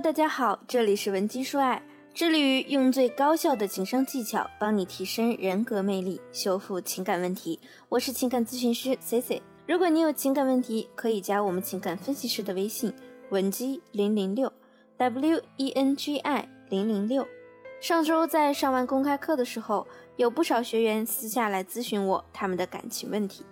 大家好，这里是文姬说爱，致力于用最高效的情商技巧帮你提升人格魅力，修复情感问题。我是情感咨询师 C C。如果你有情感问题，可以加我们情感分析师的微信文姬零零六 W E N G I 零零六。上周在上完公开课的时候，有不少学员私下来咨询我他们的感情问题，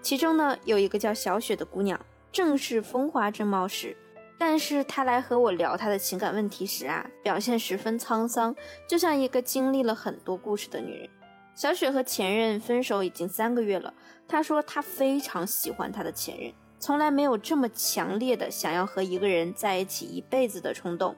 其中呢有一个叫小雪的姑娘，正是风华正茂时。但是他来和我聊他的情感问题时啊，表现十分沧桑，就像一个经历了很多故事的女人。小雪和前任分手已经三个月了，她说她非常喜欢她的前任，从来没有这么强烈的想要和一个人在一起一辈子的冲动。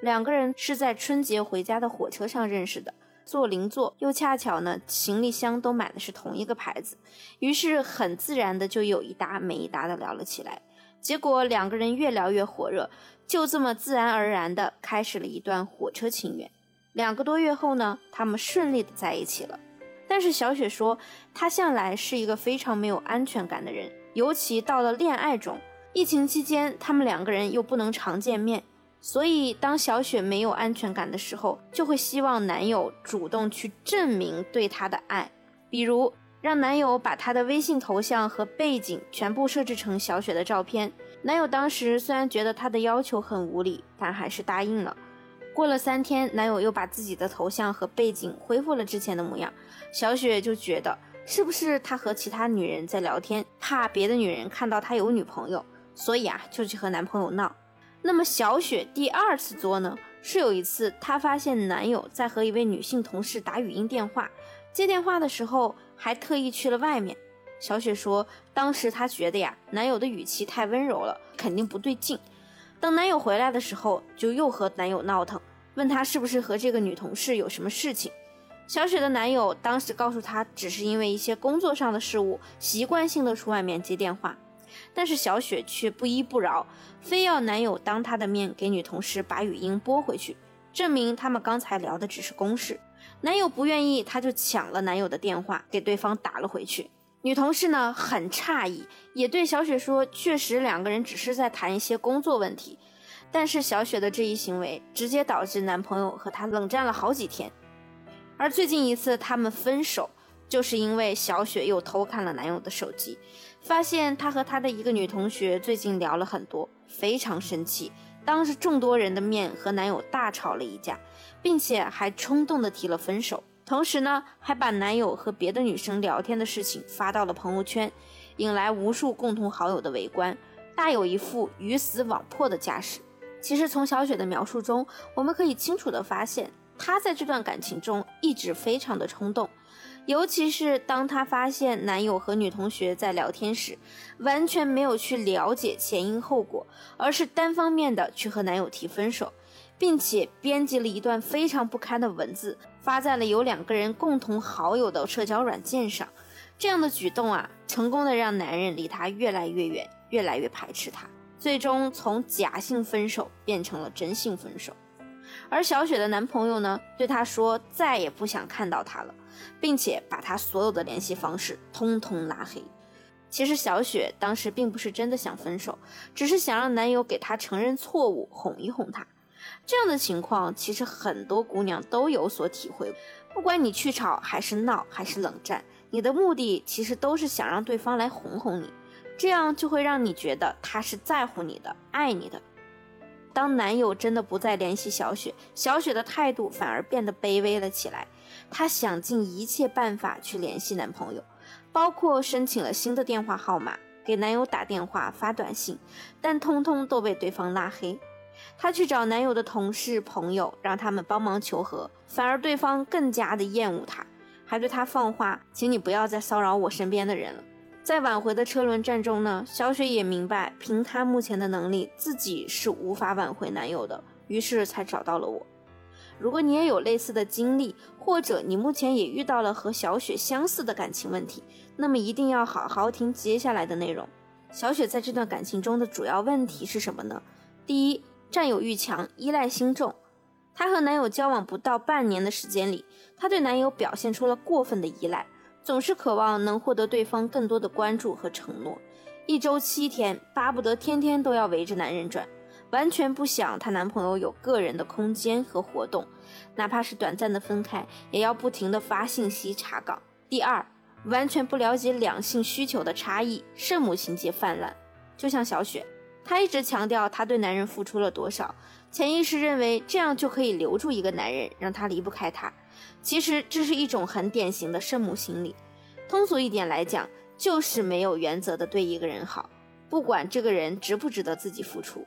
两个人是在春节回家的火车上认识的，坐邻座，又恰巧呢行李箱都买的是同一个牌子，于是很自然的就有一搭没一搭的聊了起来。结果两个人越聊越火热，就这么自然而然的开始了一段火车情缘。两个多月后呢，他们顺利的在一起了。但是小雪说，她向来是一个非常没有安全感的人，尤其到了恋爱中，疫情期间他们两个人又不能常见面，所以当小雪没有安全感的时候，就会希望男友主动去证明对她的爱，比如。让男友把她的微信头像和背景全部设置成小雪的照片。男友当时虽然觉得她的要求很无理，但还是答应了。过了三天，男友又把自己的头像和背景恢复了之前的模样。小雪就觉得是不是他和其他女人在聊天，怕别的女人看到他有女朋友，所以啊就去和男朋友闹。那么小雪第二次作呢，是有一次她发现男友在和一位女性同事打语音电话。接电话的时候还特意去了外面。小雪说，当时她觉得呀，男友的语气太温柔了，肯定不对劲。等男友回来的时候，就又和男友闹腾，问他是不是和这个女同事有什么事情。小雪的男友当时告诉她，只是因为一些工作上的事务，习惯性的出外面接电话。但是小雪却不依不饶，非要男友当她的面给女同事把语音拨回去，证明他们刚才聊的只是公事。男友不愿意，她就抢了男友的电话，给对方打了回去。女同事呢很诧异，也对小雪说：“确实，两个人只是在谈一些工作问题。”但是小雪的这一行为，直接导致男朋友和她冷战了好几天。而最近一次他们分手，就是因为小雪又偷看了男友的手机，发现他和他的一个女同学最近聊了很多，非常生气。当着众多人的面和男友大吵了一架，并且还冲动的提了分手，同时呢，还把男友和别的女生聊天的事情发到了朋友圈，引来无数共同好友的围观，大有一副鱼死网破的架势。其实从小雪的描述中，我们可以清楚的发现，她在这段感情中一直非常的冲动。尤其是当她发现男友和女同学在聊天时，完全没有去了解前因后果，而是单方面的去和男友提分手，并且编辑了一段非常不堪的文字，发在了有两个人共同好友的社交软件上。这样的举动啊，成功的让男人离她越来越远，越来越排斥她，最终从假性分手变成了真性分手。而小雪的男朋友呢，对她说再也不想看到她了，并且把她所有的联系方式通通拉黑。其实小雪当时并不是真的想分手，只是想让男友给她承认错误，哄一哄她。这样的情况其实很多姑娘都有所体会。不管你去吵还是闹还是冷战，你的目的其实都是想让对方来哄哄你，这样就会让你觉得他是在乎你的，爱你的。当男友真的不再联系小雪，小雪的态度反而变得卑微了起来。她想尽一切办法去联系男朋友，包括申请了新的电话号码，给男友打电话、发短信，但通通都被对方拉黑。她去找男友的同事、朋友，让他们帮忙求和，反而对方更加的厌恶她，还对她放话：“请你不要再骚扰我身边的人了。”在挽回的车轮战中呢，小雪也明白，凭她目前的能力，自己是无法挽回男友的，于是才找到了我。如果你也有类似的经历，或者你目前也遇到了和小雪相似的感情问题，那么一定要好好听接下来的内容。小雪在这段感情中的主要问题是什么呢？第一，占有欲强，依赖心重。她和男友交往不到半年的时间里，她对男友表现出了过分的依赖。总是渴望能获得对方更多的关注和承诺，一周七天巴不得天天都要围着男人转，完全不想她男朋友有个人的空间和活动，哪怕是短暂的分开，也要不停的发信息查岗。第二，完全不了解两性需求的差异，圣母情节泛滥。就像小雪，她一直强调她对男人付出了多少，潜意识认为这样就可以留住一个男人，让他离不开她。其实这是一种很典型的圣母心理。通俗一点来讲，就是没有原则的对一个人好，不管这个人值不值得自己付出。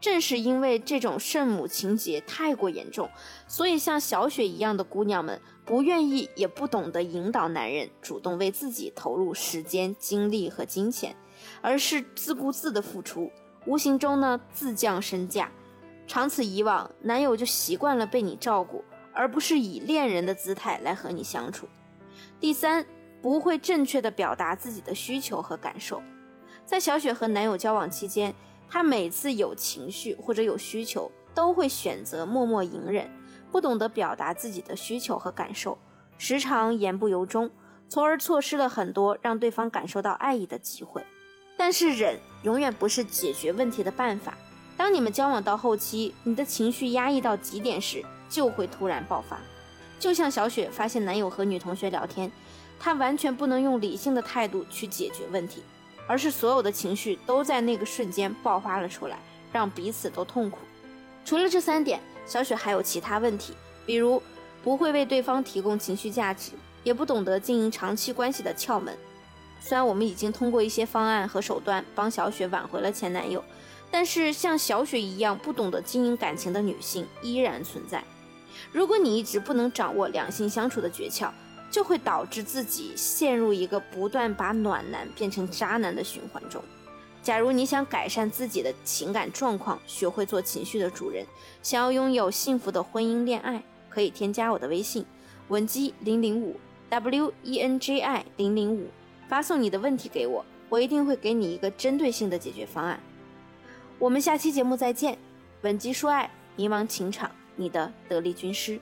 正是因为这种圣母情节太过严重，所以像小雪一样的姑娘们不愿意也不懂得引导男人主动为自己投入时间、精力和金钱，而是自顾自的付出，无形中呢自降身价。长此以往，男友就习惯了被你照顾，而不是以恋人的姿态来和你相处。第三，不会正确的表达自己的需求和感受。在小雪和男友交往期间。她每次有情绪或者有需求，都会选择默默隐忍，不懂得表达自己的需求和感受，时常言不由衷，从而错失了很多让对方感受到爱意的机会。但是忍永远不是解决问题的办法。当你们交往到后期，你的情绪压抑到极点时，就会突然爆发。就像小雪发现男友和女同学聊天，她完全不能用理性的态度去解决问题。而是所有的情绪都在那个瞬间爆发了出来，让彼此都痛苦。除了这三点，小雪还有其他问题，比如不会为对方提供情绪价值，也不懂得经营长期关系的窍门。虽然我们已经通过一些方案和手段帮小雪挽回了前男友，但是像小雪一样不懂得经营感情的女性依然存在。如果你一直不能掌握两性相处的诀窍，就会导致自己陷入一个不断把暖男变成渣男的循环中。假如你想改善自己的情感状况，学会做情绪的主人，想要拥有幸福的婚姻恋爱，可以添加我的微信文姬零零五 w e n j i 零零五，发送你的问题给我，我一定会给你一个针对性的解决方案。我们下期节目再见，本集说爱，迷茫情场，你的得力军师。